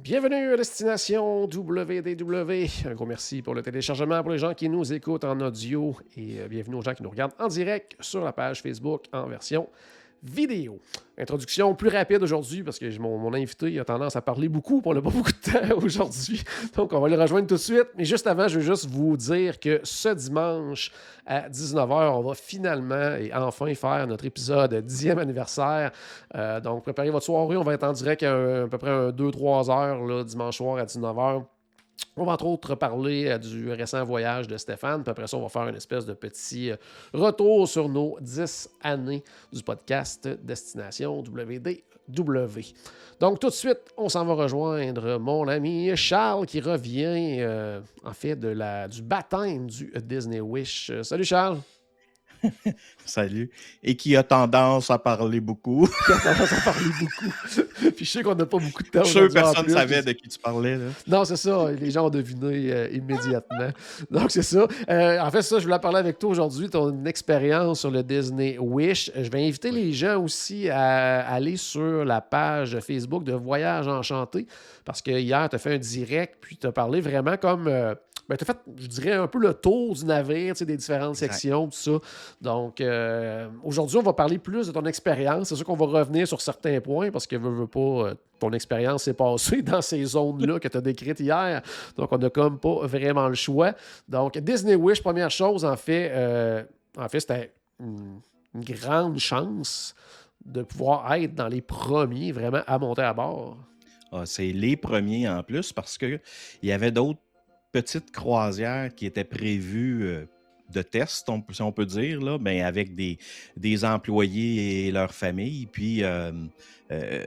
Bienvenue à Destination WDW. Un gros merci pour le téléchargement pour les gens qui nous écoutent en audio et euh, bienvenue aux gens qui nous regardent en direct sur la page Facebook en version vidéo. Introduction plus rapide aujourd'hui parce que mon, invité a tendance à parler beaucoup, on n'a pas beaucoup de temps aujourd'hui. Donc, on va le rejoindre tout de suite. Mais juste avant, je veux juste vous dire que ce dimanche à 19h, on va finalement et enfin faire notre épisode 10e anniversaire. Euh, donc, préparez votre soirée. On va être en direct à, peu près 2-3 heures dimanche soir à 19h. On va entre autres parler euh, du récent voyage de Stéphane, puis après ça, on va faire une espèce de petit euh, retour sur nos 10 années du podcast Destination WDW. Donc tout de suite, on s'en va rejoindre mon ami Charles qui revient euh, en fait du baptême du Disney Wish. Salut Charles! Salut. Et qui a tendance à parler beaucoup. qui a tendance à parler beaucoup. Puis je sais qu'on n'a pas beaucoup de temps. Je suis sûr que personne ne savait de qui tu parlais. Là. Non, c'est ça. Les gens ont deviné euh, immédiatement. Donc, c'est ça. Euh, en fait, ça, je voulais parler avec toi aujourd'hui, ton expérience sur le Disney Wish. Je vais inviter les gens aussi à aller sur la page Facebook de Voyage Enchanté parce que hier, tu as fait un direct, puis tu as parlé vraiment comme. Euh, ben, tu as fait, je dirais, un peu le tour du navire, des différentes exact. sections, tout ça. Donc, euh, aujourd'hui, on va parler plus de ton expérience. C'est sûr qu'on va revenir sur certains points parce que, veux, veux pas, ton expérience s'est passée dans ces zones-là que tu as décrites hier. Donc, on n'a comme pas vraiment le choix. Donc, Disney Wish, première chose, en fait, euh, en fait c'était une, une grande chance de pouvoir être dans les premiers vraiment à monter à bord. Ah, c'est les premiers en plus parce qu'il y avait d'autres petites croisières qui étaient prévues euh, de test, si on peut dire, là, avec des, employés et leurs familles. Puis euh, euh,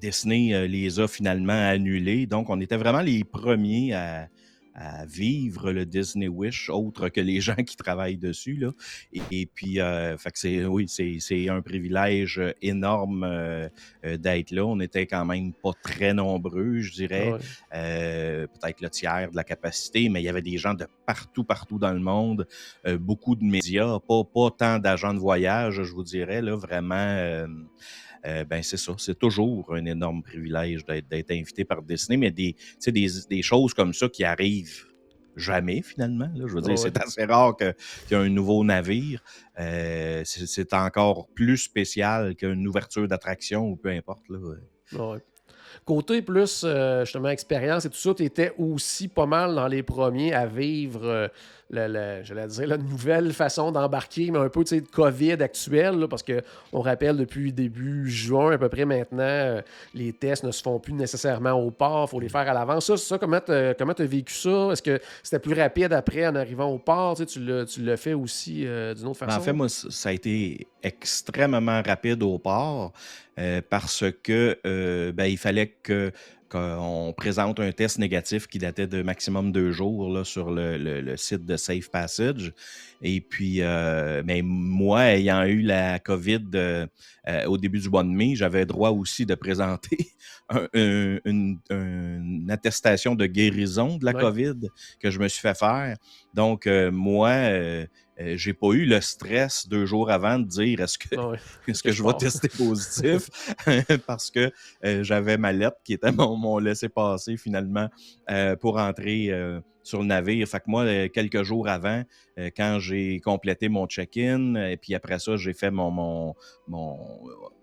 Disney les a finalement annulés. Donc, on était vraiment les premiers à, à vivre le Disney Wish, autre que les gens qui travaillent dessus. Là. Et, et puis, euh, fait que c'est, oui, c'est, un privilège énorme euh, d'être là. On était quand même pas très nombreux, je dirais. Ouais. Euh, peut-être le tiers de la capacité, mais il y avait des gens de partout, partout dans le monde. Euh, beaucoup de médias, pas, pas tant d'agents de voyage, je vous dirais, là, vraiment euh, ben c'est ça. C'est toujours un énorme privilège d'être invité par Disney, mais des, des, des choses comme ça qui arrivent jamais finalement. Là. Je veux dire, c'est assez rare qu'il y ait un nouveau navire. Euh, c'est encore plus spécial qu'une ouverture d'attraction ou peu importe. Là. Ouais. Côté plus, euh, justement, expérience et tout ça, tu étais aussi pas mal dans les premiers à vivre, le, le, je dire, la nouvelle façon d'embarquer, mais un peu, tu sais, de COVID actuel, là, parce qu'on rappelle depuis début juin, à peu près maintenant, euh, les tests ne se font plus nécessairement au port, il faut les faire à l'avance. Ça, ça, comment tu as vécu ça? Est-ce que c'était plus rapide après en arrivant au port? Tu, l'as fait aussi d'une autre façon? En fait, moi, ça a été extrêmement rapide au port euh, parce que euh, ben, il fallait que qu'on présente un test négatif qui datait de maximum deux jours là, sur le, le, le, site de Safe Passage. Et puis, euh, mais moi, ayant eu la COVID euh, euh, au début du mois de mai, j'avais droit aussi de présenter un, un, une, une, attestation de guérison de la ouais. COVID que je me suis fait faire. Donc, moi, euh, j'ai pas eu le stress deux jours avant de dire est-ce que, oui, est-ce que je vais tester positif? Parce que euh, j'avais ma lettre qui était mon, mon laissé-passer finalement euh, pour entrer sur le navire. Fait que moi, quelques jours avant, quand j'ai complété mon check-in, et puis après ça, j'ai fait mon, mon, mon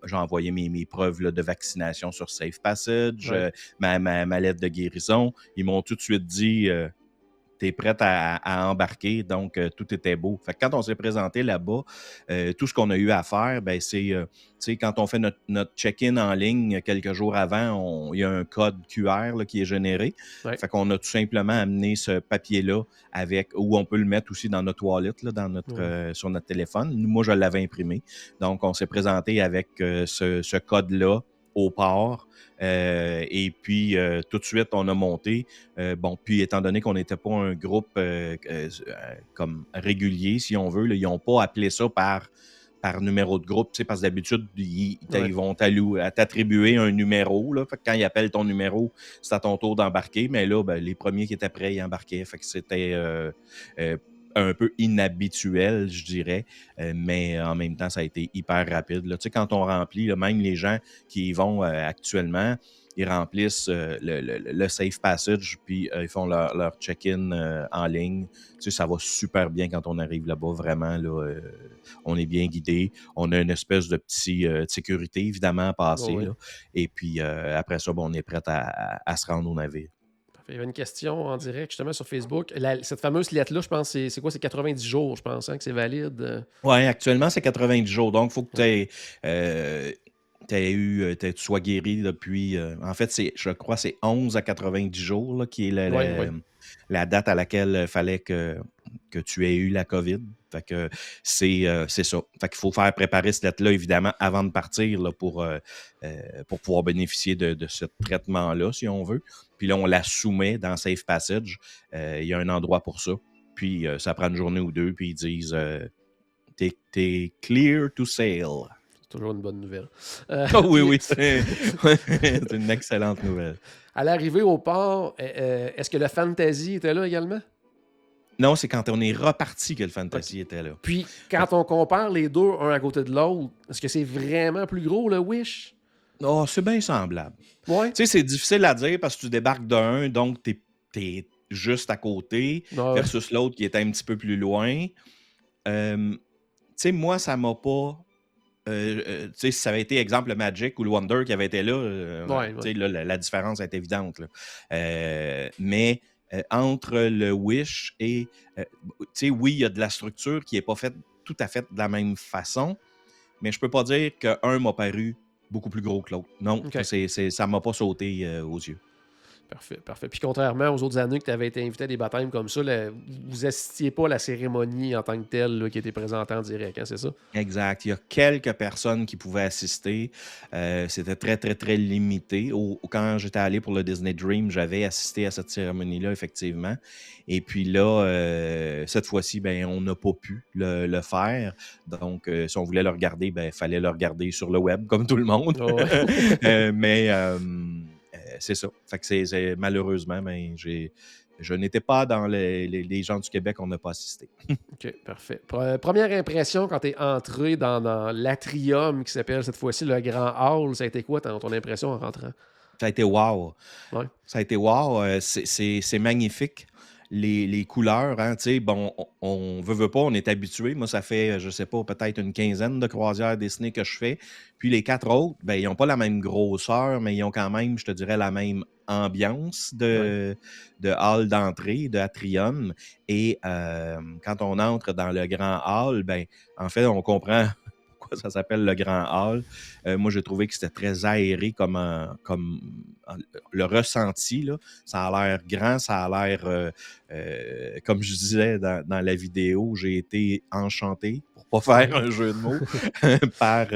j'ai envoyé mes, mes preuves là, de vaccination sur Safe Passage, ouais. ma, ma, ma, lettre de guérison. Ils m'ont tout de suite dit tu es prête à, à, embarquer, donc euh, tout était beau. Fait que quand on s'est présenté là-bas, euh, tout ce qu'on a eu à faire, ben, c'est, euh, quand on fait notre, notre, check-in en ligne quelques jours avant, il y a un code QR là, qui est généré. Ouais. Fait qu'on a tout simplement amené ce papier-là avec, où on peut le mettre aussi dans notre wallet, là, dans notre, ouais. sur notre téléphone. Moi, je l'avais imprimé. Donc, on s'est présenté avec ce, ce code-là au port. et puis, tout de suite, on a monté. bon, puis étant donné qu'on n'était pas un groupe comme régulier, si on veut, ils n'ont pas appelé ça par par numéro de groupe, parce que d'habitude, ils, vont t'attribuer un numéro. Là, quand ils appellent ton numéro, c'est à ton tour d'embarquer. Mais là, ben, les premiers qui étaient prêts, ils embarquaient. Fait que c'était euh, euh, un peu inhabituel, je dirais. Euh, mais en même temps, ça a été hyper rapide. Là. Quand on remplit, même les gens qui y vont actuellement, ils remplissent euh, le, safe passage, puis euh, ils font leur, check-in euh, en ligne. Tu sais, ça va super bien quand on arrive là-bas, vraiment. Là, on est bien guidé. On a une espèce de petit sécurité, évidemment, à passer. Et puis après ça, bon, on est prêt à, se rendre au navire. Il y avait une question en direct justement sur Facebook. cette fameuse lettre-là, je pense, c'est quoi? C'est 90 jours, je pense, hein, que c'est valide. Oui, actuellement, c'est 90 jours. Donc, il faut que tu aies eu, euh, tu sois guéri depuis. Euh, en fait, je crois c'est 11 à 90 jours qui est la, date à laquelle il fallait que, que tu aies eu la COVID. Fait que c'est, euh, ça. Fait qu'il faut faire préparer cette lettre-là, évidemment, avant de partir là, pour, pour pouvoir bénéficier de, ce traitement-là, si on veut. Puis là, on la soumet dans Safe Passage. Il y a un endroit pour ça. Puis ça prend une journée ou deux, puis ils disent t'es clear to sail. Toujours une bonne nouvelle. Euh, oh, oui, oui, c'est une excellente nouvelle. À l'arrivée au port, euh, euh, est-ce que le fantasy était là également? Non, c'est quand on est reparti que le fantasy était là. Puis, quand on compare les deux un à côté de l'autre, est-ce que c'est vraiment plus gros le Wish? Oh, c'est bien semblable. Ouais. Tu sais, c'est difficile à dire parce que tu débarques d'un, donc tu es, juste à côté, versus l'autre qui est un petit peu plus loin. tu sais, moi, ça m'a pas euh, euh, si ça avait été, exemple, le Magic ou le Wonder qui avait été là, euh, la, différence est évidente. mais entre le Wish et. oui, il y a de la structure qui n'est pas faite tout à fait de la même façon, mais je peux pas dire qu'un m'a paru beaucoup plus gros que l'autre. Non, ça c'est, ça m'a pas sauté aux yeux. Parfait, parfait. Puis contrairement aux autres années que tu avais été invité à des baptêmes comme ça, vous assistiez pas à la cérémonie en tant que telle qui était présentée en direct, hein, c'est ça? Exact. Il y a quelques personnes qui pouvaient assister. Euh, c'était très, très, très limité. quand j'étais allé pour le Disney Dream, j'avais assisté à cette cérémonie-là, effectivement. Et puis là, euh, cette fois-ci, ben, on n'a pas pu le, faire. Donc, euh, si on voulait le regarder, il ben, fallait le regarder sur le web, comme tout le monde. Mais c'est ça. Fait que c'est, malheureusement, ben, j'ai, je n'étais pas dans les, gens du Québec, on n'a pas assisté. OK, parfait. Première impression quand tu es entré dans, l'atrium qui s'appelle cette fois-ci le Grand Hall, ça a été quoi ton, ton impression en rentrant? Ça a été wow. Ça a été wow. Euh, c'est magnifique les, couleurs, hein, bon, on, veut, veut pas, on est habitué. Moi, ça fait, je sais pas, peut-être une quinzaine de croisières Disney que je fais. Puis les quatre autres, ben, ils n'ont pas la même grosseur, mais ils ont quand même, je te dirais, la même ambiance de, de hall d'entrée, de atrium. Et euh, quand on entre dans le grand hall, ben, en fait, on comprend ça s'appelle le Grand Hall. Euh, moi, j'ai trouvé que c'était très aéré comme, comme le ressenti. Là. Ça a l'air grand, ça a l'air, euh, euh, comme je disais dans, la vidéo, j'ai été enchanté, pour pas faire un jeu de mots, par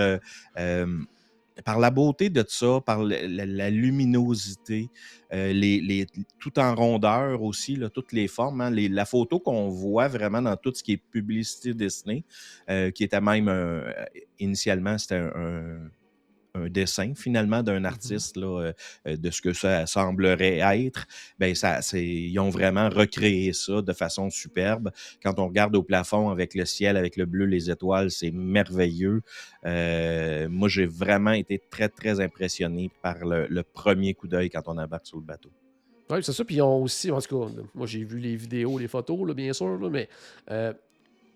par la beauté de ça, par la, luminosité, euh, les, tout en rondeur aussi, toutes les formes. Hein, la photo qu'on voit vraiment dans tout ce qui est publicité Disney, euh, qui était même initialement, c'était un dessin finalement d'un mmh artiste là, euh, de ce que ça semblerait être, ben ça, ils ont vraiment recréé ça de façon superbe. Quand on regarde au plafond avec le ciel, avec le bleu, les étoiles, c'est merveilleux. Euh, moi, j'ai vraiment été très, très impressionné par le, premier coup d'œil quand on embarque sur le bateau. Oui, c'est ça. Puis ils ont aussi, en tout cas, moi j'ai vu les vidéos, les photos, là, bien sûr, mais euh,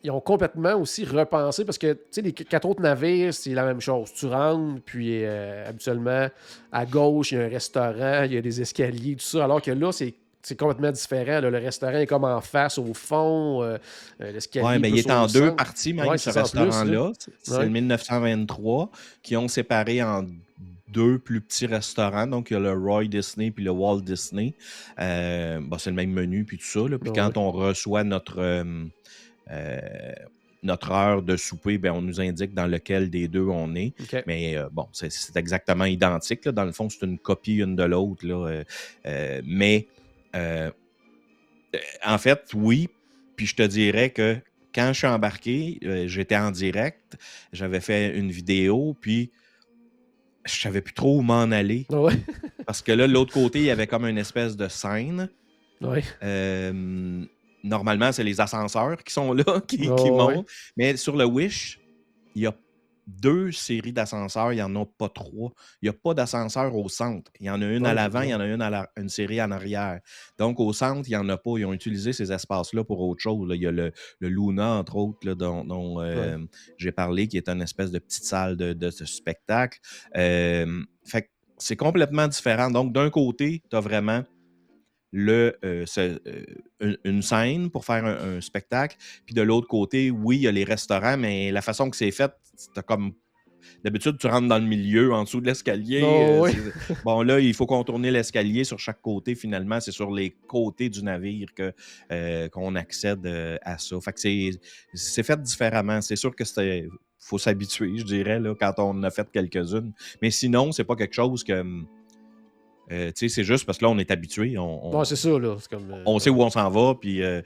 ils ont complètement aussi repensé parce que, tu sais, les quatre autres navires, c'est la même chose. Tu rentres, puis euh, habituellement, à gauche, il y a un restaurant, il y a des escaliers, tout ça. Alors que là, c'est complètement différent. Le restaurant est comme en face, au fond. Euh, euh, l'escalier. oui, mais il est en deux parties, même, ce restaurant-là. C'est le 1923 qui ont séparé en deux plus petits restaurants. Donc, il y a le Roy Disney puis le Walt Disney. c'est le même menu puis tout ça. Puis quand on reçoit notre, euh, notre heure de souper, ben, on nous indique dans lequel des deux on est. Mais euh, bon, c'est exactement identique. là. Dans le fond, c'est une copie une de l'autre. euh, euh, mais euh, euh, en fait, oui. Puis je te dirais que quand je suis embarqué, euh, j'étais en direct, j'avais fait une vidéo, puis je savais plus trop où m'en aller. Ouais. Parce que là, de l'autre côté, il y avait comme une espèce de scène. Ouais. Normalement, c'est les ascenseurs qui sont là, qui, qui Oh, ouais. montent. Mais sur le Wish, il y a deux séries d'ascenseurs, il n'y en a pas trois. Il n'y a pas d'ascenseur au centre. Il y en a une à l'avant, il y en a une, à la- une série en arrière. Donc, au centre, il n'y en a pas. Ils ont utilisé ces espaces-là pour autre chose. là. Il y a le, le Luna, entre autres, là, dont, dont, euh, j'ai parlé, qui est une espèce de petite salle de, de ce spectacle. Euh, fait c'est complètement différent. Donc, d'un côté, tu as vraiment le, euh, ce- euh, une, scène pour faire un, un spectacle. Puis de l'autre côté, oui, il y a les restaurants, mais la façon que c'est fait, t'as comme. D'habitude, tu rentres dans le milieu, en dessous de l'escalier. Oh, euh, oui. c'est- bon, là, il faut contourner l'escalier sur chaque côté. Finalement, c'est sur les côtés du navire que, qu'on accède à ça. Fait que c'est, c'est fait différemment. C'est sûr que c'était. faut s'habituer, je dirais, là, quand on a fait quelques-unes. Mais sinon, c'est pas quelque chose que. Euh, c'est juste parce que là, on est habitué. On, on- Ouais, c'est ça, là. Comme. euh, on sait où on s'en va, puis euh,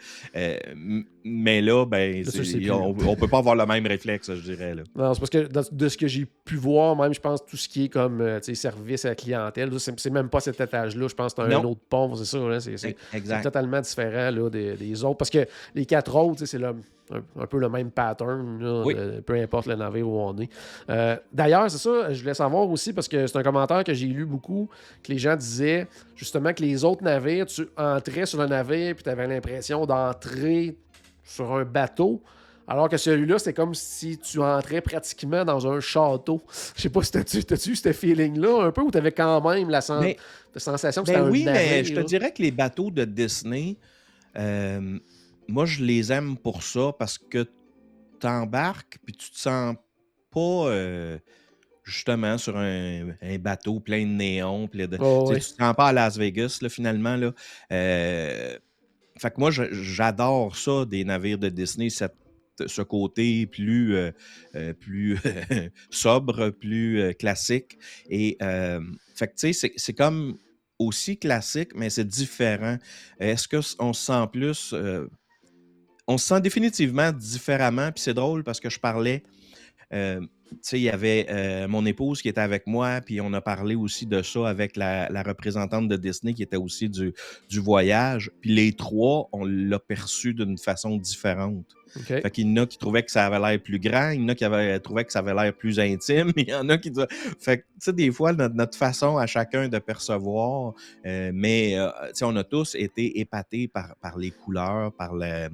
mais là, ben, Là, plus, on, on peut pas avoir le même réflexe, je dirais. Là. Non, c'est parce que dans- de ce que j'ai pu voir, même, je pense tout ce qui est comme tu sais, service à la clientèle, c'est même pas cet étage-là. Je pense que c'est un autre pont, c'est ça. là, C'est totalement différent là, des, des autres. Parce que les quatre autres, c'est le- un, un peu le même pattern, là, Oui. de- peu importe le navire où on est. Euh, D'ailleurs, c'est ça, je voulais savoir aussi, parce que c'est un commentaire que j'ai lu beaucoup, que les gens disaient justement que les autres navires, tu entrais sur le navire, puis tu avais l'impression d'entrer sur un bateau. Alors que celui-là, c'est comme si tu entrais pratiquement dans un château. Je sais pas si t'as-tu eu ce feeling-là un peu ou t'avais quand même la, sen- Mais- la sensation que Ben c'était un oui, mais je te dirais que les bateaux de Disney, euh, moi, je les aime pour ça parce que tu embarques puis tu te sens pas euh, justement sur un, un bateau plein de néons. puis de- Oh, tu sais, ouais. Tu te sens pas à Las Vegas, là, finalement. Là. Euh, fait que moi, j'adore ça des navires de Disney, cette- ce côté plus, euh, euh, plus sobre, plus euh, classique. Et fait que tu sais, c'est- c'est comme aussi classique, mais c'est différent. Est-ce qu'on se sent plus. On se sent définitivement différemment. Puis c'est drôle parce que je parlais. euh, tu sais, il y avait euh, mon épouse qui était avec moi, puis on a parlé aussi de ça avec la, la représentante de Disney qui était aussi du, du voyage. Puis les trois, on l'a perçu d'une façon différente. OK. Fait qu'il y en a qui trouvaient que ça avait l'air plus grand, il y en a qui avaient, trouvaient que ça avait l'air plus intime, il y en a qui disaient... Fait que, tu sais, des fois, notre, notre façon à chacun de percevoir, euh, mais, tu sais, on a tous été épatés par, par les couleurs, par le...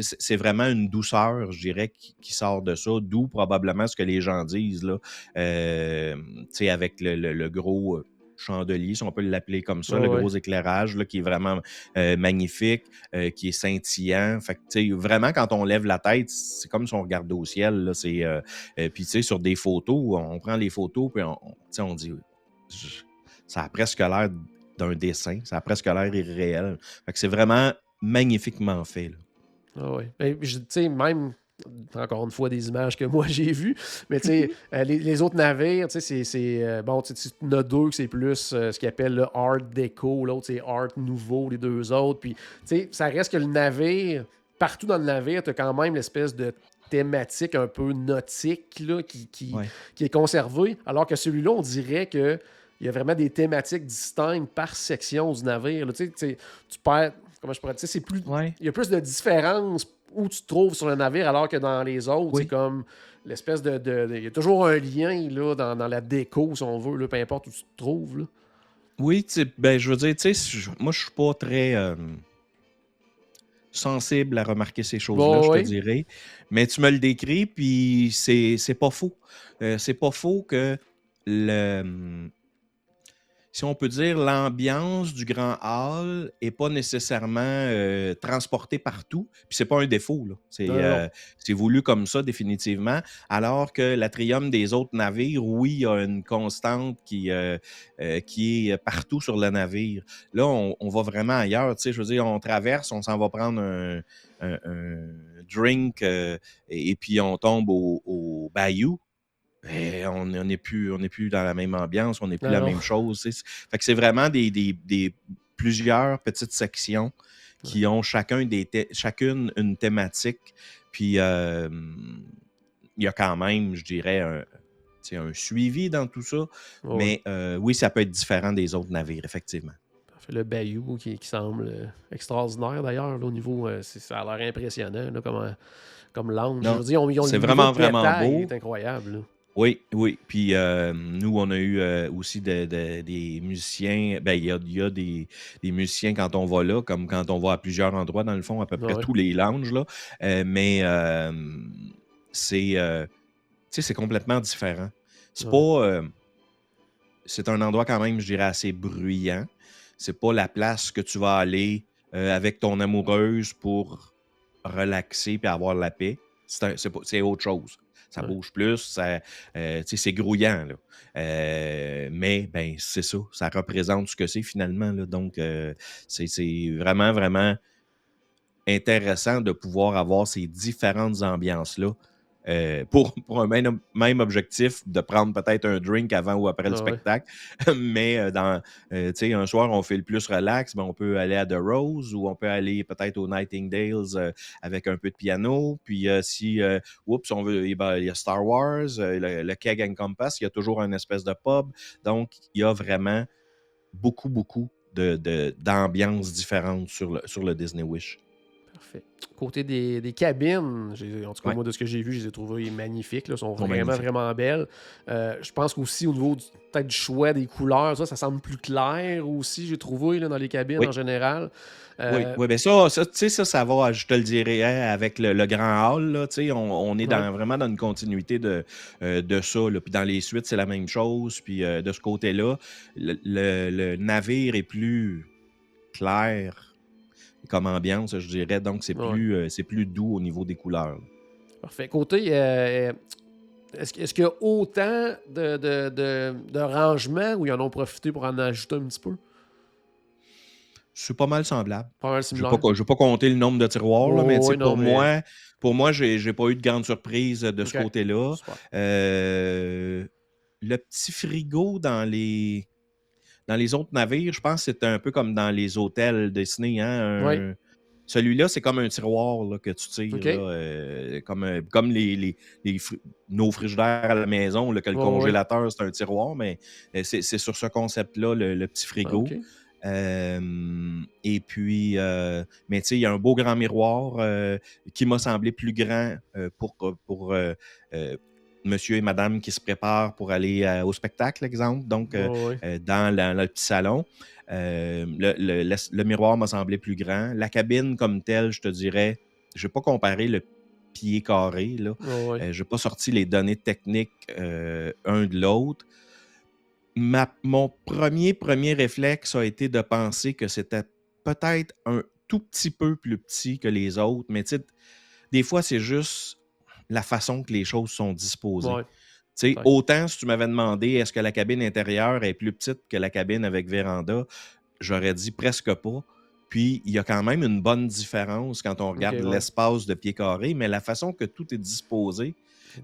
C'est vraiment une douceur, je dirais, qui, qui sort de ça, d'où probablement ce que les gens disent, là. Euh, avec le, le- le gros euh, chandelier, si on peut l'appeler comme ça, le ouais. gros éclairage, là, qui est vraiment euh, magnifique euh, qui est scintillant. Fait que, vraiment, quand on lève la tête, c'est comme si on regardait au ciel. Là, c'est, euh, puis, tu sais, sur des photos, on prend les photos, puis on, on- dit, ça a presque l'air d'un dessin, ça a presque l'air irréel. Fait que c'est vraiment magnifiquement fait. là. Ah ouais. Ben, tu sais, même, encore une fois, des images que moi j'ai vues, mais tu sais, euh, les, les autres navires, tu sais, c'est- c'est. euh, bon, tu en as deux que c'est plus euh, ce qu'ils appellent le art déco, l'autre c'est art nouveau, les deux autres. Puis, tu sais, ça reste que le navire, partout dans le navire, tu as quand même l'espèce de thématique un peu nautique là, qui, qui, Ouais. qui est conservée, alors que celui-là, on dirait que. Il y a vraiment des thématiques distinctes par section du navire. là. Tu sais, tu sais, tu perds. Comment je pourrais dire? C'est plus Ouais. il y a plus de différence où tu te trouves sur le navire alors que dans les autres, Oui. c'est comme l'espèce de, Il y a toujours un lien là, dans, dans la déco, si on veut, là, peu importe où tu te trouves. là. Oui, ben, je veux dire, tu sais, je- moi, je suis pas très euh, sensible à remarquer ces choses-là, Bon, je oui. te dirais. Mais tu me le décris, puis c'est c'est pas faux. Euh, c'est pas faux que le. Si on peut dire, l'ambiance du grand hall est pas nécessairement euh, transportée partout. Puis c'est pas un défaut, là. C'est euh, c'est voulu comme ça, définitivement. Alors que l'atrium des autres navires, oui, il y a une constante qui, euh, euh, qui est partout sur le navire. Là, on, on va vraiment ailleurs. Tu sais, je veux dire, on traverse, on s'en va prendre un, un- un- drink et, et, puis on tombe au, au bayou, ben, on n'est plus, on plus dans la même ambiance, on n'est plus la même chose. Fait que c'est vraiment des, des, des, plusieurs petites sections qui ont chacun des chacune une thématique. Puis euh, il y a quand même, je dirais, un, un suivi dans tout ça. Mais euh, oui, ça peut être différent des autres navires, effectivement. Le Bayou qui, semble euh, extraordinaire d'ailleurs au niveau, ça a l'air impressionnant comme, comme lounge. C'est vraiment, vraiment beau. C'est incroyable. Oui, oui. Puis euh, nous, on a eu euh, aussi des musiciens. Ben, il y a, des, musiciens quand on va là, comme quand on va à plusieurs endroits, dans le fond, à peu près tous les lounges. Là. Euh, mais c'est c'est complètement différent. C'est pas. c'est un endroit quand même, je dirais, assez bruyant. C'est pas la place que tu vas aller avec ton amoureuse pour relaxer et avoir la paix. C'est autre chose ça bouge plus, euh, c'est grouillant. Euh, mais ben, c'est ça, ça représente ce que c'est finalement. Donc, euh, c'est vraiment, vraiment intéressant de pouvoir avoir ces différentes ambiances-là euh, pour, pour, un même, même, objectif de prendre peut-être un drink avant ou après le ah spectacle. Mais euh, dans, euh, un soir, on fait le plus relax, mais on peut aller à The Rose ou on peut aller peut-être au Nightingales avec un peu de piano. Puis si, oups, on veut, il y a Star Wars, le, Keg and Compass, il y a toujours une espèce de pub. Donc, il y a vraiment beaucoup, beaucoup d'ambiances de, différentes sur le, sur le Disney Wish. Côté des, cabines, en tout cas, moi, de ce que j'ai vu, je les ai trouvées magnifiques. Elles sont vraiment, vraiment belles. Euh, je pense qu'aussi, au niveau du, du choix des couleurs, ça, ça semble plus clair aussi, j'ai trouvé, là, dans les cabines en général. Euh, oui, oui, bien ça, ça, ça, ça va, je te le dirais, hein, avec le, grand hall, là, on, on est dans, vraiment dans une continuité de, euh, de ça. Puis dans les suites, c'est la même chose. Puis de ce côté-là, le, navire est plus clair comme ambiance, je dirais. Donc, c'est plus, euh, plus doux au niveau des couleurs. Parfait. Côté, euh, est-ce, est qu'il y a autant de, de, de, rangements où ils en ont profité pour en ajouter un petit peu? C'est pas mal semblable. Pas mal Je ne vais, pas compter le nombre de tiroirs, mais pour, moi, pour moi, j'ai, n'ai pas eu de grande surprise de ce côté-là. Euh, le petit frigo dans les dans les autres navires, je pense que c'est un peu comme dans les hôtels Disney. Hein, Celui-là, c'est comme un tiroir que tu tires, euh, comme, euh, comme les, nos frigidaires à la maison, que le congélateur, c'est un tiroir, mais euh, c'est sur ce concept-là, le, petit frigo. et puis, mais tu sais, il y a un beau grand miroir qui m'a semblé plus grand pour, pour monsieur et madame qui se préparent pour aller euh, au spectacle, exemple, donc euh, euh, dans, le petit salon. Le, miroir m'a semblé plus grand. La cabine comme telle, je te dirais, je vais pas comparer le pied carré. Là. je n'ai pas sorti les données techniques un de l'autre. mon premier, premier réflexe a été de penser que c'était peut-être un tout petit peu plus petit que les autres, mais des fois, c'est juste la façon que les choses sont disposées. Autant si tu m'avais demandé est-ce que la cabine intérieure est plus petite que la cabine avec véranda, j'aurais dit presque pas. Puis il y a quand même une bonne différence quand on regarde l'espace de pied carré, mais la façon que tout est disposé,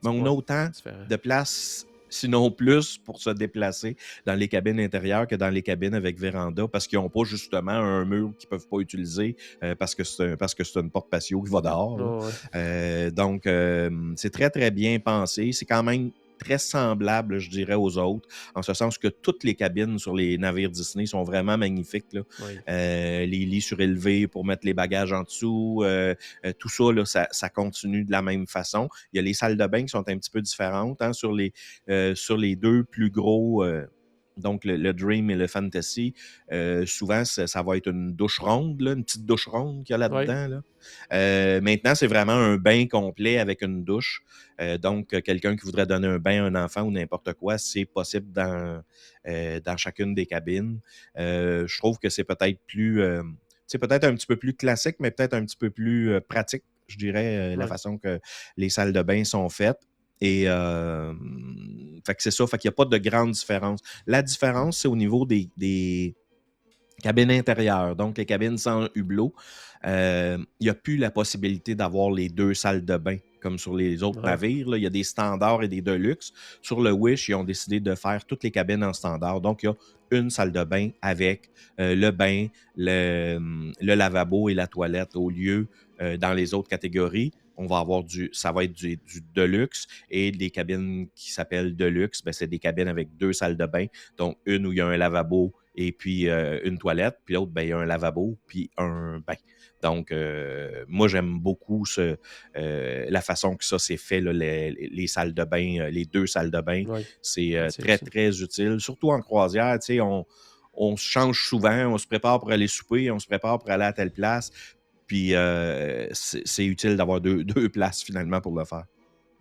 mais on a autant de place sinon plus, pour se déplacer dans les cabines intérieures que dans les cabines avec véranda parce qu'ils n'ont pas justement un mur qu'ils ne peuvent pas utiliser euh, parce que c'est une porte patio qui va dehors. Euh, donc, euh, c'est très, très bien pensé. C'est quand même très semblable, je dirais, aux autres, en ce sens que toutes les cabines sur les navires Disney sont vraiment magnifiques. Euh, les lits surélevés pour mettre les bagages en dessous, euh, euh, tout ça, ça, continue de la même façon. Il y a les salles de bain qui sont un petit peu différentes hein, sur, les, sur les deux plus gros donc le, Dream et le Fantasy, euh, souvent, ça, va être une douche ronde, une petite douche ronde qu'il y a là-dedans. Euh, maintenant, c'est vraiment un bain complet avec une douche. Euh, donc, quelqu'un qui voudrait donner un bain à un enfant ou n'importe quoi, c'est possible dans, dans chacune des cabines. je trouve que c'est peut-être plus... c'est peut-être un petit peu plus classique, mais peut-être un petit peu plus pratique, je dirais, la façon que les salles de bain sont faites. Et fait que c'est ça, fait qu'il n'y a pas de grande différence. La différence, c'est au niveau des, des, cabine intérieure, donc les cabines sans hublot. Euh, il n'y a plus la possibilité d'avoir les deux salles de bain comme sur les autres navires. Il y a des standards et des deluxe. Sur le Wish, ils ont décidé de faire toutes les cabines en standard. Donc, il y a une salle de bain avec euh, le bain, le, lavabo et la toilette au lieu euh, dans les autres catégories. On va avoir du, ça va être du, du deluxe et des cabines qui s'appellent deluxe, ben, c'est des cabines avec deux salles de bain. Donc, une où il y a un lavabo et puis euh, une toilette, puis l'autre, ben, il y a un lavabo, puis un bain. Donc, euh, moi, j'aime beaucoup ce, euh, la façon que ça s'est fait, les, salles de bain, les deux salles de bain. C'est très, très utile, surtout en croisière. Tu sais, on, on se change souvent, on se prépare pour aller souper, on se prépare pour aller à telle place. Puis, c'est utile d'avoir deux, deux places finalement pour le faire.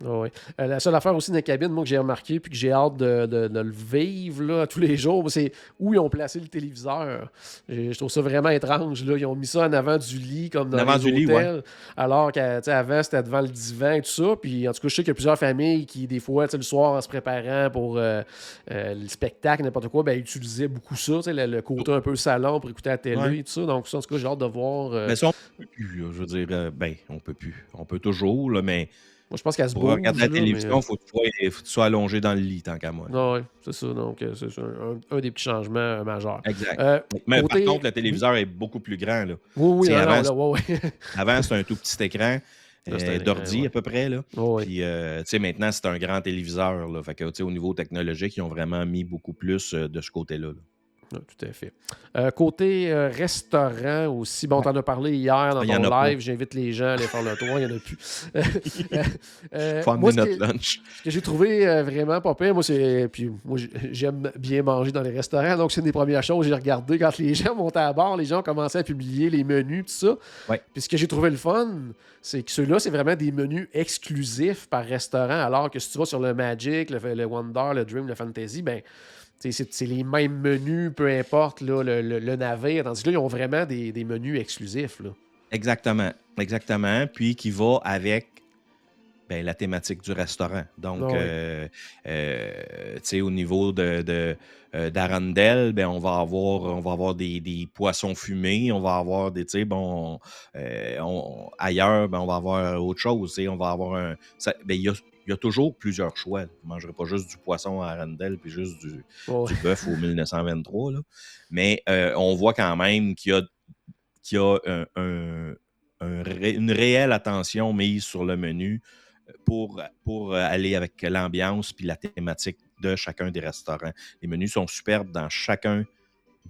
Oui. Euh, la seule affaire aussi dans la cabine, moi, que j'ai remarqué puis que j'ai hâte de, de, le vivre là, tous les jours, c'est où ils ont placé le téléviseur. Je trouve ça vraiment étrange. Là. Ils ont mis ça en avant du lit, comme dans les du hôtels. Lit, Alors qu'avant, c'était devant le divan et tout ça. Puis en tout cas, je sais qu'il y a plusieurs familles qui, des fois, le soir, en se préparant pour euh, euh, le spectacle, n'importe quoi, ben, utilisaient beaucoup ça, le, le, côté un peu salon pour écouter la télé et tout ça. Donc, ça, en tout cas, j'ai hâte de voir. Mais ça, on peut plus. Je veux dire, ben, on peut plus. On peut toujours, là, mais moi, je pense qu'elle se Pour regarder la télévision, il faut, que tu sois allongé dans le lit, tant qu'à moi. oui, c'est ça. Donc, euh, c'est un, des petits changements euh, majeurs. Exact. Euh, mais par contre, le téléviseur est beaucoup plus grand. Là. Oui, oui, avant, non, là, avant c'était un tout petit écran. d'ordi à peu près. Là. Puis, maintenant, c'est un grand téléviseur. Là. Fait que, au niveau technologique, ils ont vraiment mis beaucoup plus de ce côté-là. là tout à fait. Euh, côté euh, restaurant aussi, bon, on en as parlé hier dans ton live. J'invite les gens à aller faire le tour. Il n'y en a plus. euh, Faut moi, notre lunch. Ce que j'ai trouvé euh, vraiment pas pire, moi, c'est. Puis moi, j'aime bien manger dans les restaurants. Donc, c'est une des premières choses que j'ai regardé quand les gens montaient à bord. Les gens commençaient à publier les menus, tout ça. Puis ce que j'ai trouvé le fun, c'est que ceux-là, c'est vraiment des menus exclusifs par restaurant. Alors que si tu vas sur le Magic, le, le Wonder, le Dream, le Fantasy, ben c'est les mêmes menus, peu importe le, le, navire. Tandis que là, ils ont vraiment des, menus exclusifs. Là. Exactement. Exactement. Puis qui va avec ben, la thématique du restaurant. Donc, ah euh, euh, au niveau de, euh, d'Arandel, ben, on va avoir, on va avoir des, poissons fumés, on va avoir des, bon, ailleurs, ben, on va avoir autre chose. On va avoir un. Ben, il y a il y a toujours plusieurs choix. Vous ne mangerez pas juste du poisson à Arendelle puis juste du, bœuf au 1923. Mais euh, on voit quand même qu'il y a, qu'il y a une réelle attention mise sur le menu pour, pour aller avec l'ambiance puis la thématique de chacun des restaurants. Les menus sont superbes dans chacun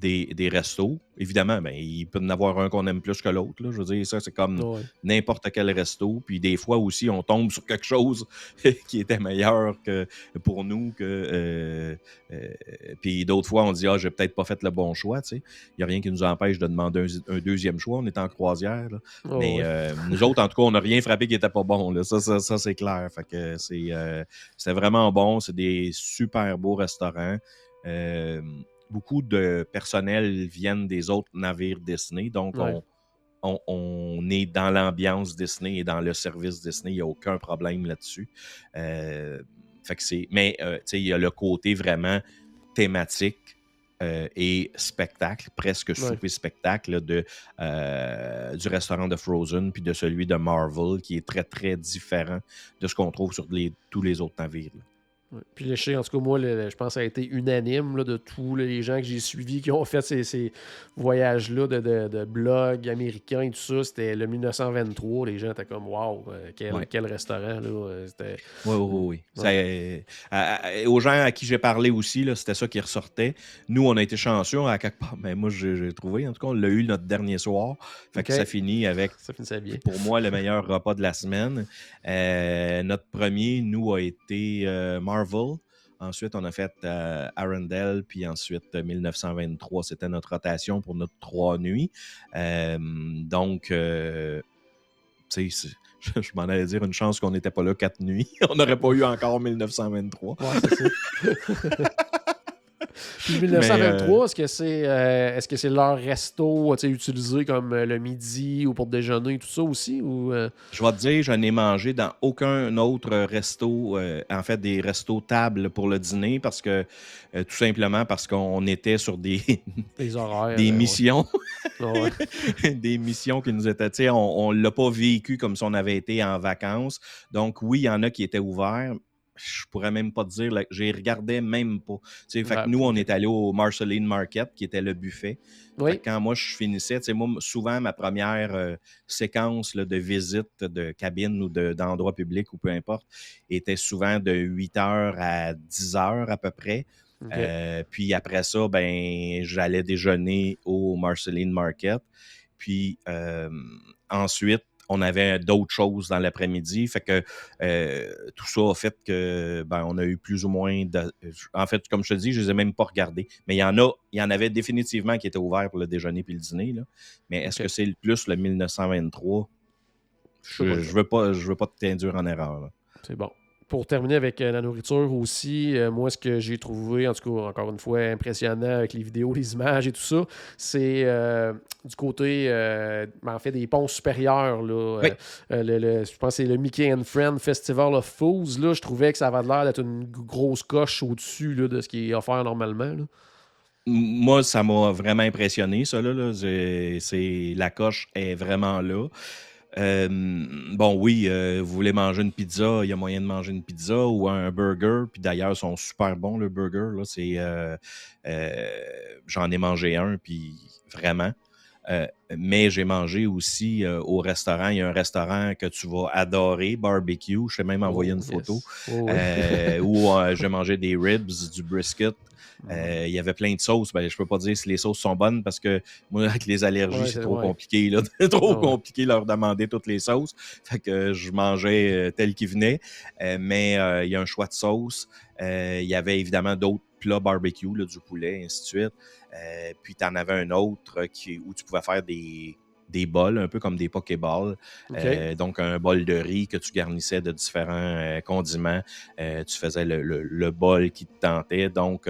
des, restos. Évidemment, ben, il peut y en avoir un qu'on aime plus que l'autre. Je veux dire, ça, c'est comme n'importe quel resto. Puis des fois aussi, on tombe sur quelque chose qui était meilleur que pour nous. Que, euh, euh, puis d'autres fois, on dit Ah, j'ai peut-être pas fait le bon choix. Il n'y a rien qui nous empêche de demander un, deuxième choix. On est en croisière. Mais euh, nous autres, en tout cas, on n'a rien frappé qui n'était pas bon. Là. Ça, ça, c'est clair. Fait que c'est, vraiment bon. C'est des super beaux restaurants beaucoup de personnel viennent des autres navires Disney. Donc, on, est dans l'ambiance Disney et dans le service Disney. Il n'y a aucun problème là-dessus. Euh, mais, euh, il y a le côté vraiment thématique. Euh, et spectacle, presque souper spectacle de, du restaurant de Frozen puis de celui de Marvel qui est très très différent de ce qu'on trouve sur tous les autres navires. Puis le en tout cas, moi, je pense que ça a été unanime de tous les gens que j'ai suivis qui ont fait ces, voyages-là de, de, blogs américains et tout ça. C'était le 1923. Les gens étaient comme Waouh, quel, restaurant. Là, oui, oui, oui. aux gens à qui j'ai parlé aussi, c'était ça qui ressortait. Nous, on a été chanceux à quelque part. Mais moi, j'ai trouvé. En tout cas, on l'a eu notre dernier soir. Fait que ça finit avec, ça bien. pour moi, le meilleur repas de la semaine. Euh, notre premier, nous, a été euh, Marvel. Ensuite, on a fait euh, Arendelle, puis ensuite 1923, c'était notre rotation pour notre trois nuits. donc, tu sais, je, m'en allais dire une chance qu'on n'était pas là quatre nuits. on n'aurait pas eu encore 1923. Ouais, c'est ça. Puis 1923, est-ce que c'est euh, est-ce que c'est leur resto utilisé comme euh, le midi ou pour déjeuner, tout ça aussi? Ou, euh? Je vais te dire, je n'ai mangé dans aucun autre resto, en fait, des restos tables pour le dîner, parce que tout simplement parce qu'on était sur des, des, horaires, des missions. des missions qui nous étaient. On ne l'a pas vécu comme si on avait été en vacances. Donc, oui, il y en a qui étaient ouverts, je pourrais même pas te dire, j'ai regardé même pas. fait que nous, on est allé au Marceline Market, qui était le buffet. Quand moi, je finissais, moi, souvent, ma première euh, séquence de visite de cabine ou d'endroit public ou peu importe, était souvent de 8 h à 10 h à peu près. Euh, puis après ça, ben, j'allais déjeuner au Marceline Market. Puis euh, ensuite, on avait d'autres choses dans l'après-midi. Fait que euh, tout ça a fait que ben, on a eu plus ou moins de. En fait, comme je te dis, je ne les ai même pas regardés. Mais il y en a, il y en avait définitivement qui étaient ouverts pour le déjeuner puis le dîner. Là. Mais est-ce que c'est le plus le 1923? Je ne veux, pas, je veux pas t'induire en erreur. C'est bon pour terminer avec euh, la nourriture aussi, euh, moi, ce que j'ai trouvé, en tout cas, encore une fois, impressionnant avec les vidéos, les images et tout ça, c'est euh, du côté, en fait, des ponts supérieurs. Là, je pense que c'est le Mickey and Friend Festival of Foods. Là, je trouvais que ça avait l'air d'être une grosse coche au-dessus de ce qui est offert normalement. Moi, ça m'a vraiment impressionné, ça. Là, C'est, la coche est vraiment là bon, oui, euh, vous voulez manger une pizza, il y a moyen de manger une pizza ou un burger. Puis d'ailleurs, ils sont super bons, le burger. Là, c'est, euh, euh, j'en ai mangé un, puis vraiment. mais j'ai mangé aussi au restaurant. Il y a un restaurant que tu vas adorer, barbecue. Je t'ai même envoyé une oh, photo. Oh, où j'ai mangé des ribs, du brisket. Euh, il y avait plein de sauces. Ben, je peux pas dire si les sauces sont bonnes parce que moi, avec les allergies, c'est trop compliqué. Là. trop ah compliqué leur demander toutes les sauces. Fait que je mangeais euh, tel qu'il venait. Euh, mais il y a un choix de sauces. il y avait évidemment d'autres plats barbecue, là, du poulet, et ainsi de suite. puis tu en avais un autre qui, où tu pouvais faire des, des bols, un peu comme des Pokéballs. Euh, donc, un bol de riz que tu garnissais de différents euh, condiments. Euh, tu faisais le, bol qui te tentait. Donc,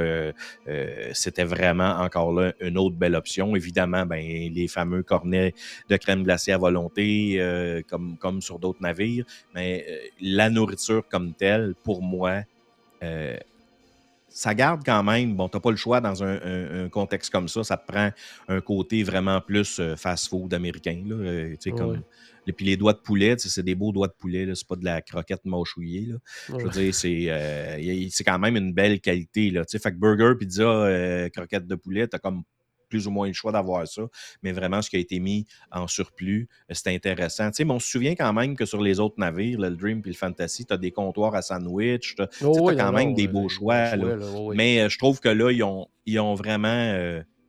c'était vraiment encore là une autre belle option. Évidemment, ben, les fameux cornets de crème glacée à volonté, comme, comme sur d'autres navires. Mais la nourriture comme telle, pour moi, ça garde quand même, bon, t'as pas le choix dans un, contexte comme ça, ça te prend un côté vraiment plus euh, fast-food américain, là, euh, comme... Et puis les doigts de poulet, c'est des beaux doigts de poulet, c'est pas de la croquette mâchouillée. Là. Je veux dire, euh, c'est quand même une belle qualité. Là. Fait que burger, pizza, croquette de poulet, t'as comme plus ou moins le choix d'avoir ça, mais vraiment ce qui a été mis en surplus, euh, c'était intéressant. Tu sais, mais on se souvient quand même que sur les autres navires, le Dream et le Fantasy, tu as des comptoirs à sandwich, tu as, oh quand même des beaux choix. mais euh, je trouve que là, ils ont, ils ont vraiment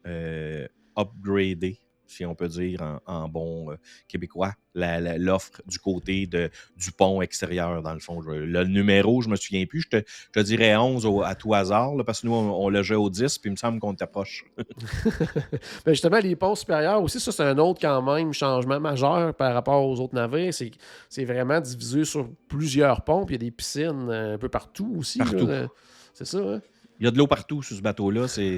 euh, upgradé si on peut dire en, bon euh, québécois, l'offre du côté de, du pont extérieur, dans le fond. le numéro, je me souviens plus, je te, dirais 11 à tout hasard, parce que nous, on, on logeait au 10, puis il me semble qu'on t'approche. Ben, justement, les ponts supérieurs aussi, ça, c'est un autre quand même changement majeur par rapport aux autres navires. C'est vraiment divisé sur plusieurs ponts, puis il y a des piscines un peu partout aussi. Partout. C'est ça, hein? Il y a de l'eau partout sur ce bateau-là. C'est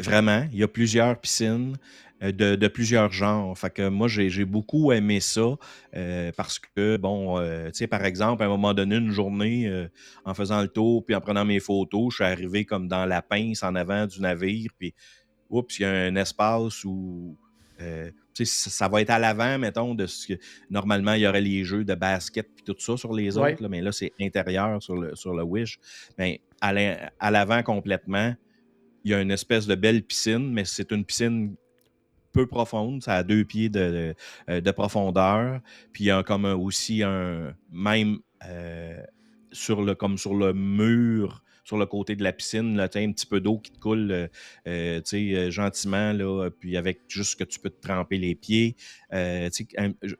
vraiment, il y a plusieurs piscines euh, de, plusieurs genres. Fait que moi, j'ai beaucoup aimé ça euh, parce que, bon, euh, tu sais, par exemple, à un moment donné, une journée, en faisant le tour puis en prenant mes photos, je suis arrivé comme dans la pince en avant du navire, puis, oups, il y a un espace où. Ça va être à l'avant, mettons, de ce que normalement il y aurait les jeux de basket puis tout ça sur les autres, mais là, c'est intérieur sur le, sur le Wish. Mais à l'avant complètement, il y a une espèce de belle piscine, mais c'est une piscine peu profonde, ça a deux pieds de, de, euh, profondeur. Puis il y a comme aussi un même euh, sur le comme sur le mur, sur le côté de la piscine, là, un petit peu d'eau qui te coule euh, gentiment, là, puis avec juste que tu peux te tremper les pieds. un,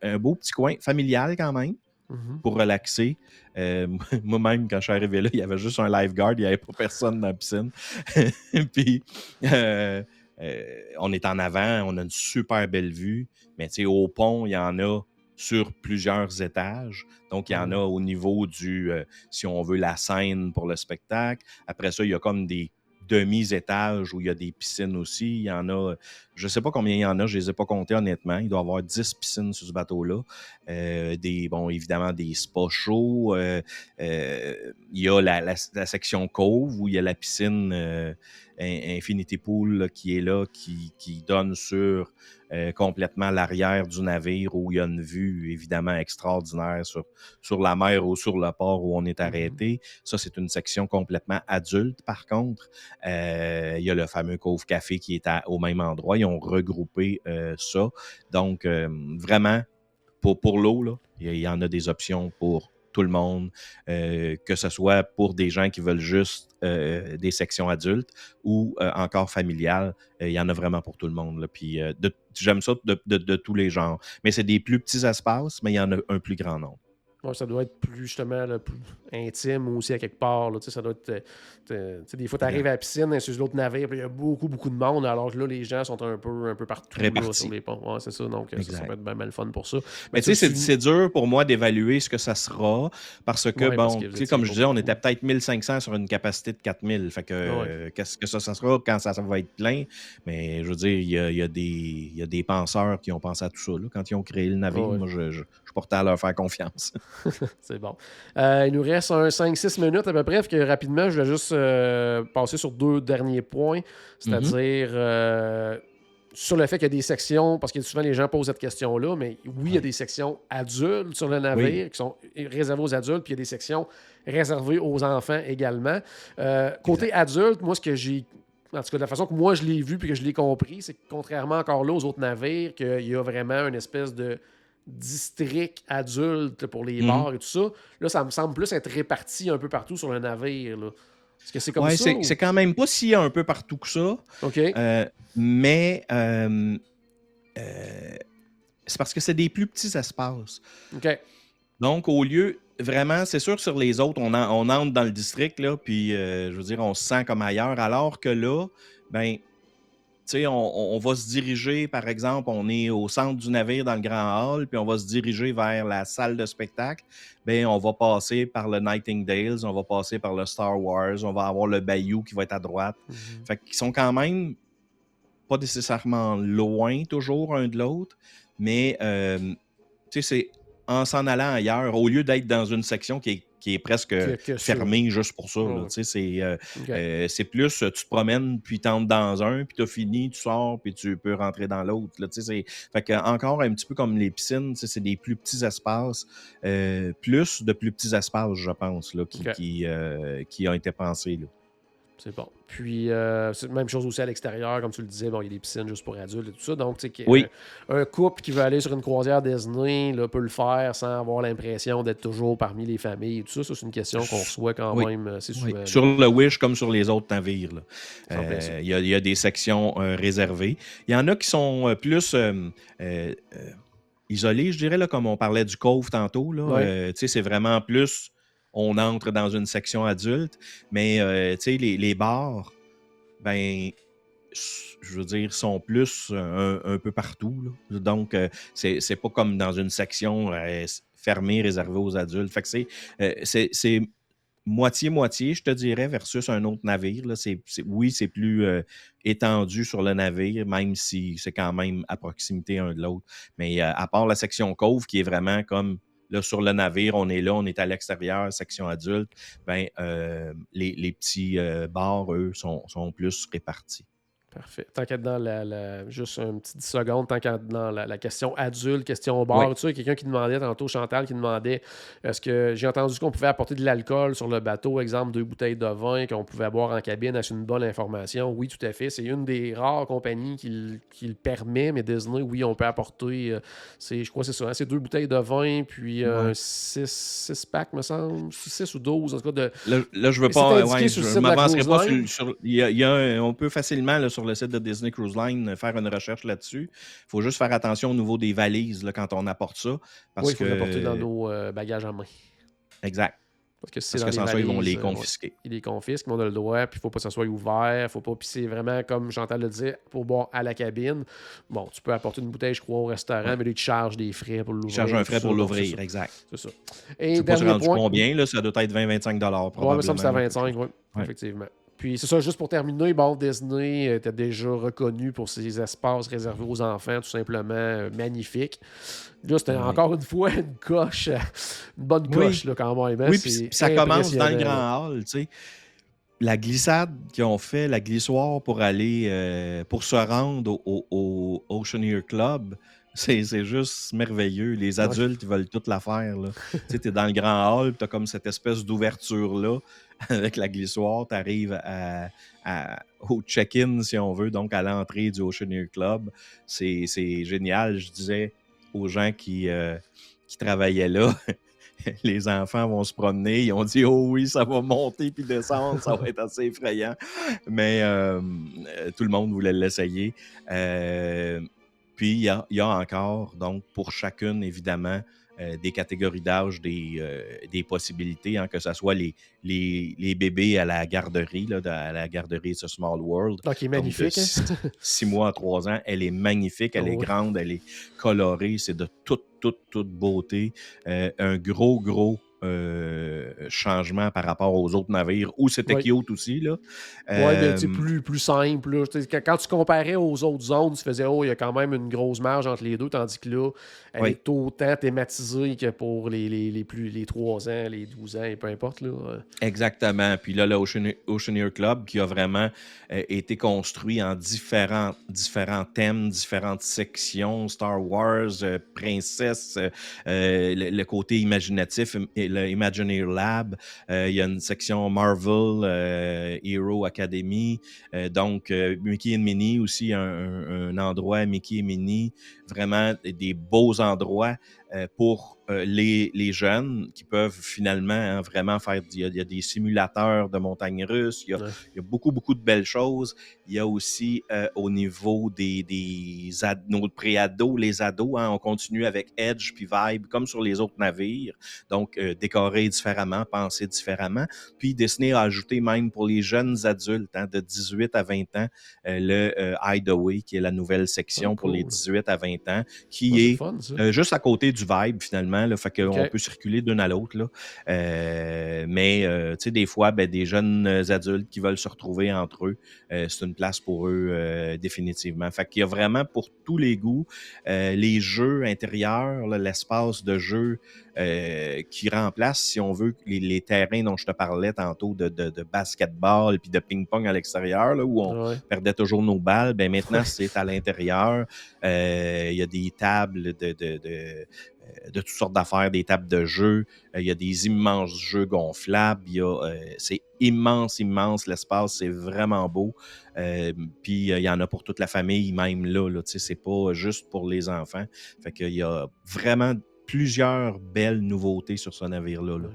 un, beau petit coin familial quand même. Mhm. pour relaxer. Euh, moi-même, quand je suis arrivé là, il y avait juste un lifeguard, il n'y avait pas personne dans la piscine. Puis, euh, euh, on est en avant, on a une super belle vue, mais au pont, il y en a sur plusieurs étages. Donc, il y en a au niveau du, euh, si on veut, la scène pour le spectacle. Après ça, il y a comme des demi-étages où il y a des piscines aussi. Il y en a, je ne sais pas combien il y en a, je ne les ai pas comptés honnêtement. Il doit y avoir 10 piscines sur ce bateau-là. Euh, des, bon, évidemment, des spas chauds. Euh, il y a la, la, section Cove où il y a la piscine Infinity Pool qui est là, qui, qui donne sur euh, complètement l'arrière du navire où il y a une vue évidemment extraordinaire sur, sur la mer ou sur le port où on est mm-hmm. arrêté. Ça, c'est une section complètement adulte. Par contre, euh, il y a le fameux Cove Café qui est au même endroit. Ils ont regroupé euh, ça. Donc, vraiment, pour, pour l'eau, il y en a des options pour tout le monde, euh, que ce soit pour des gens qui veulent juste euh, des sections adultes ou euh, encore familiales. Il y en a vraiment pour tout le monde. Puis j'aime ça de, tous les genres. Mais c'est des plus petits espaces, mais il y en a un plus grand nombre ça doit être plus justement plus intime aussi à quelque part. Là, ça doit être. Euh, des fois, tu arrives à la piscine, sur l'autre navire, il y a beaucoup, beaucoup de monde, alors que là, les gens sont un peu, un peu partout sur les ponts. Ouais, c'est ça. Donc, euh, ça, peut être bien mal fun pour ça. Mais, tu sais, c'est dur pour moi d'évaluer ce que ça sera parce que, bon, comme je disais, on était peut-être 1500 sur une capacité de 4000. Fait que, euh, qu'est-ce que ça, ça sera quand ça, va être plein? Mais je veux dire, il y a, y a, des, y a des penseurs qui ont pensé à tout ça. Là, quand ils ont créé le navire, moi, je, je, je portais à leur faire confiance. c'est bon. Euh, il nous reste un 5-6 minutes à peu près. Que rapidement, je vais juste euh, passer sur deux derniers points. C'est-à-dire mhm. euh, sur le fait qu'il y a des sections, parce que souvent les gens posent cette question-là, mais oui, il y a des sections adultes sur le navire qui sont réservées aux adultes, puis il y a des sections réservées aux enfants également. côté adulte, moi, ce que j'ai en tout cas, de la façon que moi je l'ai vu puis que je l'ai compris, c'est que contrairement encore là aux autres navires, qu'il y a vraiment une espèce de district adulte pour les mhm. bars et tout ça. Là, ça me semble plus être réparti un peu partout sur le navire. Est-ce que c'est comme ça? C'est quand même pas si un peu partout que ça. OK. Euh, mais euh, euh, c'est parce que c'est des plus petits espaces. OK. Donc, au lieu, vraiment, c'est sûr sur les autres, on, on entre dans le district, là, puis je veux dire, on se sent comme ailleurs, alors que là, ben, on, va se diriger, par exemple, on est au centre du navire dans le grand hall, puis on va se diriger vers la salle de spectacle. Bien, on va passer par le Nightingales, on va passer par le Star Wars, on va avoir le Bayou qui va être à droite. Mm-hmm. Fait qu'ils sont quand même pas nécessairement loin toujours un de l'autre, mais euh, c'est en s'en allant ailleurs, au lieu d'être dans une section qui est qui est presque fermé juste pour ça. Euh, euh, c'est plus, tu te promènes, puis tu entres dans un, puis tu as fini, tu sors, puis tu peux rentrer dans l'autre. Fait que, encore un petit peu comme les piscines, c'est des plus petits espaces, euh, plus de plus petits espaces, je pense, là, qui, qui, qui ont été pensés. Là. C'est bon. Puis, euh, c'est même chose aussi à l'extérieur, comme tu le disais, bon, il y a des piscines juste pour adultes et tout ça. Donc, tu sais, un, couple qui veut aller sur une croisière Disney là, peut le faire sans avoir l'impression d'être toujours parmi les familles et tout ça. Ça, c'est une question qu'on reçoit quand même assez souvent. Sur le Wish, comme sur les autres navires. Euh, il y, a des sections euh, réservées. Il y en a qui sont plus isolées, je dirais, là, comme on parlait du Cove tantôt. Là. c'est vraiment plus on entre dans une section adulte. Mais, euh, les, bars, ben, je veux dire, sont plus un, peu partout. Donc, euh, c'est pas comme dans une section euh, fermée, réservée aux adultes. Fait que c'est moitié-moitié, je te dirais, versus un autre navire. Oui, c'est plus étendu sur le navire, même si c'est quand même à proximité un de l'autre. Mais à part la section Cove, qui est vraiment comme Là, sur le navire, on est là, on est à l'extérieur, section adulte. Ben, euh, les, petits euh, bars, eux, sont, sont plus répartis. Parfait. Tant qu'être dans la, Juste une petite seconde, tant qu'être dans la, question adulte, question bar, tout ça, quelqu'un qui demandait tantôt, Chantal, qui demandait est-ce que j'ai entendu qu'on pouvait apporter de l'alcool sur le bateau, exemple deux bouteilles de vin qu'on pouvait boire en cabine avec une bonne information? Oui, tout à fait. C'est une des rares compagnies qui, le permet, mais Disney, oui, on peut apporter, euh, c'est, je crois que c'est ça, hein, c'est deux bouteilles de vin, puis un 6 packs, me semble, 6 ou 12, en tout cas. De... Là, je veux pas, ouais, je m'avancerai pas sur. il y a, on peut facilement, sur le site de Disney Cruise Line faire une recherche là-dessus. Il faut juste faire attention au niveau des valises là, quand on apporte ça. Parce oui, il faut l'apporter dans nos euh, bagages en main. Exact. Parce que si Parce c'est que les ça, ils vont valises, les euh, ouais, confisquer. ils les confisquent, mais on a le droit, puis il faut pas que ça soit ouvert, faut pas, puis c'est vraiment, comme Chantal le dit, pour boire à la cabine. Bon, tu peux apporter une bouteille, je crois, au restaurant, Ouais. mais là, ils te chargent des frais pour Ils l'ouvrir. chargent un frais ça, pour l'ouvrir, ça. exact. C'est ça. Je Et sais pas rendu point, combien, là, ça doit être 20-25 dollars Ouais, il me probablement. semble que c'est à là. 25, oui, Ouais. effectivement. Puis c'est ça, juste pour terminer, bon, Disney était déjà reconnu pour ses espaces réservés aux enfants, tout simplement euh, magnifiques. Là, c'était encore une fois une coche, euh, une bonne Oui. coche, là, quand même. hein, Oui, puis ça commence dans le grand hall, tu sais. La glissade qu'ils ont fait, la glissoire pour aller, euh, pour se rendre au, au- au Oceaneer Club, c'est juste merveilleux. Les Ouais. adultes, ils veulent toute la faire. là. tu sais, t'es dans le grand hall, tu as comme cette espèce d'ouverture-là avec la glissoire. Tu arrives au check-in, si on veut, donc à l'entrée du Oceaneer Club. C'est c'est génial. Je disais aux gens qui, euh, qui travaillaient là, les enfants vont se promener. Ils ont dit Oh oui, ça va monter puis descendre, ça va être assez effrayant. Mais euh, tout le monde voulait l'essayer. Euh, puis il y a, il y a encore, donc, pour chacune, évidemment, euh, des catégories d'âge, des, euh, des possibilités, hein, que ce soit les, les, les bébés à la garderie, là, de- à la garderie ce Small World. Donc, il est magnifique. hein? six, six mois à trois ans, elle est magnifique, elle Oh est oui. grande, elle est colorée, c'est de toute, toute, toute beauté. Euh, un gros, gros euh, changement par rapport aux autres navires, où c'était Oui. cute aussi. Là. Ouais, mais tu sais, Euh, plus, plus simple. là. Quand, tu comparais aux autres zones, tu faisais, oh, il y a quand même une grosse marge entre les deux, tandis que là, elle Oui. est autant thématisée que pour les, les, les plus, les 3 ans, les 12 ans, et peu importe. Là. Euh, Exactement. Puis là, le Ocean- Oceaneer Club qui a vraiment euh, été construit en différents, différents thèmes, différentes sections, Star Wars, euh, princesse, euh, euh, le, le côté imaginatif, et Imagineer Lab. Euh, il y a une section Marvel, euh, Hero Academy. Euh, donc, Mickey and Minnie aussi, un, endroit Mickey et Minnie. Vraiment des- beaux endroits pour euh, les, les jeunes qui peuvent finalement hein, vraiment faire. Il y, a, il y a des simulateurs de montagnes russes, il y a, Ouais. il y a beaucoup, beaucoup de belles choses. Il y a aussi euh, au niveau des, des ad- nos pré-ados, les ados, hein, on continue avec Edge puis Vibe comme sur les autres navires. Donc, euh, décorer différemment, penser différemment. Puis Disney a ajouté même pour les jeunes adultes hein, de 18 à 20 ans euh, le euh, Hideaway, qui est la nouvelle section Ah, pour les cool. 18 à 20 ans, qui est fun, euh, juste à côté du vibe, finalement. Là, fait qu'on peut circuler d'une à l'autre. là. Euh, mais, euh, tu sais, des fois, ben, des jeunes adultes qui veulent se retrouver entre eux, euh, c'est une place pour eux, définitivement. Fait qu'il y a vraiment pour tous les goûts, les jeux intérieurs, là, l'espace de jeu qui remplace, si on veut, les, les terrains dont je te parlais tantôt de, de, de basketball puis de ping-pong à l'extérieur, là, où on, Ouais. perdait toujours nos balles. Ben maintenant, c'est à l'intérieur. Il y a des tables de, de, de, de toutes sortes d'affaires, des tables de jeu. Euh, Il y a des immenses jeux gonflables. Euh, c'est immense, immense l'espace. C'est vraiment beau. Euh, puis il y en a pour toute la famille, même là. là c'est pas juste pour les enfants. Fait qu'il y a vraiment plusieurs belles nouveautés sur ce navire-là. là.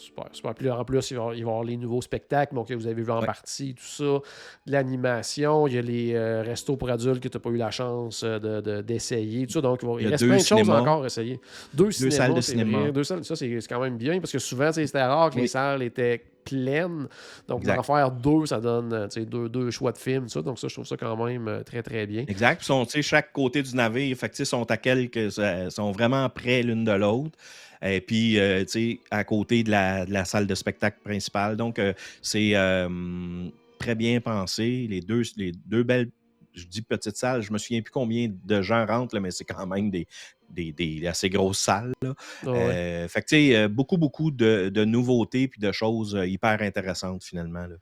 Super, super. Puis là, en plus, il va, y avoir les nouveaux spectacles donc, que vous avez vu en Ouais. partie, tout ça. L'animation, il y a les euh, restos pour adultes que tu n'as pas eu la chance euh, de- de- d'essayer, tout ça. Donc, il, Il y il a reste deux plein de choses encore à essayer. Deux, cinémas, salles de cinéma. vrai. Deux salles, ça, c'est c'est quand même bien parce que souvent, c'était rare que les salles étaient pleines. Donc, d'en faire deux, ça donne euh, deux, deux choix de films, tout ça. Donc, ça, je trouve ça quand même très, très bien. Exact. Puis sont, chaque côté du navire, fait sont à quelques, sont vraiment près l'une de l'autre. Et puis, euh, tu sais, à côté de la, de la salle de spectacle principale. Donc, euh, c'est euh, très bien pensé. Les deux, les deux belles, je dis petites salles, je me souviens plus combien de gens rentrent, là, mais c'est quand même des, des, des assez grosses salles. là. Ah ouais. Euh, fait que, tu sais, beaucoup, beaucoup de, de nouveautés puis de choses hyper intéressantes, finalement. là.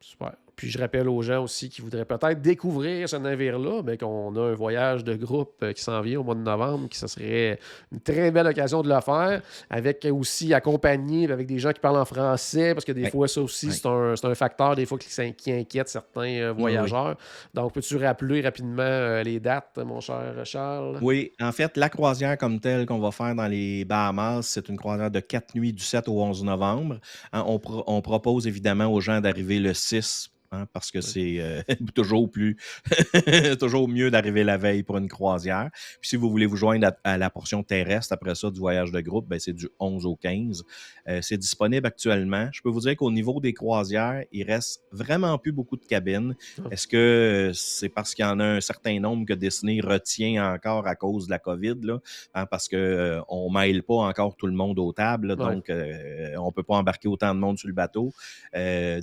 Super. Puis je rappelle aux gens aussi qui voudraient peut-être découvrir ce navire-là, mais qu'on a un voyage de groupe euh, qui s'en vient au mois de novembre, qui ce serait une très belle occasion de le faire, avec aussi accompagné avec des gens qui parlent en français, parce que des fois, ça aussi, c'est un, c'est un facteur des fois qui, inquiète certains euh, oui. voyageurs. Donc, peux-tu rappeler rapidement euh, les dates, mon cher Charles? Oui, en fait, la croisière comme telle qu'on va faire dans les Bahamas, c'est une croisière de quatre nuits du 7 au 11 novembre. Hein, on, pro- on propose évidemment aux gens d'arriver le 6 hein, parce que c'est euh, toujours plus toujours mieux d'arriver la veille pour une croisière. Puis si vous voulez vous joindre à, la portion terrestre après ça du voyage de groupe, ben, c'est du 11 au 15. Euh, c'est disponible actuellement. Je peux vous dire qu'au niveau des croisières, il reste vraiment plus beaucoup de cabines. Ah. Est-ce que c'est parce qu'il y en a un certain nombre que Disney retient encore à cause de la COVID, là, hein, parce qu'on euh, on ne mêle pas encore tout le monde aux tables, donc on ne peut pas embarquer autant de monde sur le bateau.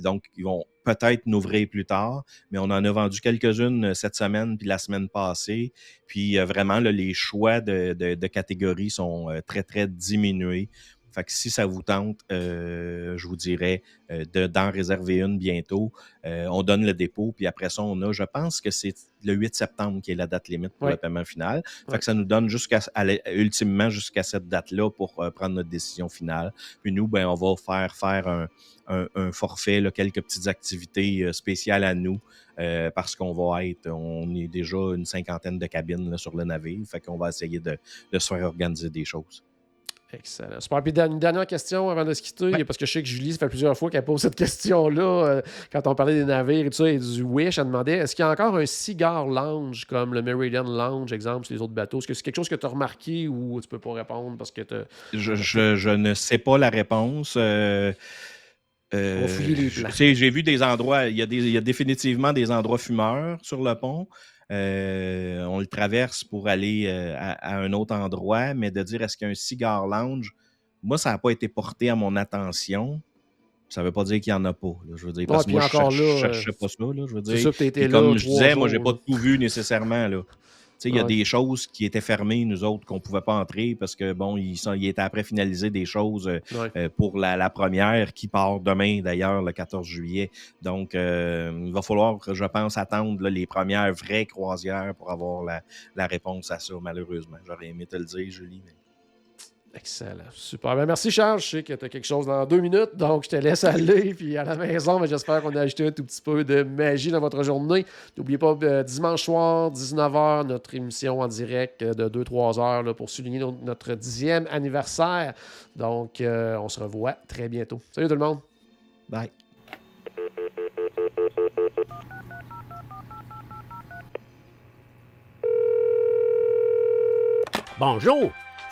donc, ils vont peut-être n'ouvrir plus tard, mais on en a vendu quelques-unes euh, cette semaine puis la semaine passée. Puis euh, vraiment, les choix de, catégories sont euh, très, très diminués. Fait que si ça vous tente, je vous dirais d'en réserver une bientôt. on donne le dépôt, puis après ça, on a, je pense que c'est le 8 septembre qui est la date limite pour le paiement final. Fait que ça nous donne jusqu'à ultimement jusqu'à cette date-là pour prendre notre décision finale. Puis nous, ben, on va faire faire un, un, forfait, quelques petites activités euh, spéciales à nous, euh, parce qu'on va être, on est déjà une cinquantaine de cabines sur le navire, fait qu'on va essayer de, se faire organiser des choses. Excellent. Super. Puis une dernière question avant de se quitter, parce que je sais que Julie, ça fait plusieurs fois qu'elle pose cette question-là. Euh, quand on parlait des navires et tout ça, et du Wish, elle demandait est-ce qu'il y a encore un cigare lounge comme le Meridian Lounge, exemple, sur les autres bateaux? Est-ce que c'est quelque chose que tu as remarqué ou tu peux pas répondre parce que je, je, ne sais pas la réponse. Euh, j'ai vu des endroits, il y, a des, il y, a définitivement des endroits fumeurs sur le pont. Euh, on le traverse pour aller euh, à, un autre endroit, mais de dire est-ce qu'il y a un cigare lounge, moi, ça n'a pas été porté à mon attention. Ça ne veut pas dire qu'il n'y en a pas. je veux dire, parce que moi, je ne cherchais pas ça. je veux dire. comme je disais, moi, je n'ai pas tout vu nécessairement. Là. Il y a des choses qui étaient fermées, nous autres, qu'on ne pouvait pas entrer parce que, bon, ils, sont, étaient après finalisés des choses euh, euh, pour la, première qui part demain, d'ailleurs, le 14 juillet. Donc, euh, il va falloir, je pense, attendre les premières vraies croisières pour avoir la, la, réponse à ça, malheureusement. J'aurais aimé te le dire, Julie. Mais... Excellent. Super. Ben, merci, Charles. Je sais que tu as quelque chose dans deux minutes, donc je te laisse aller. Puis à la maison, mais j'espère qu'on a ajouté un tout petit peu de magie dans votre journée. N'oubliez pas, euh, dimanche soir, 19h, notre émission en direct de 2-3 heures pour souligner notre dixième anniversaire. Donc, euh, on se revoit très bientôt. Salut tout le monde. Bye. Bonjour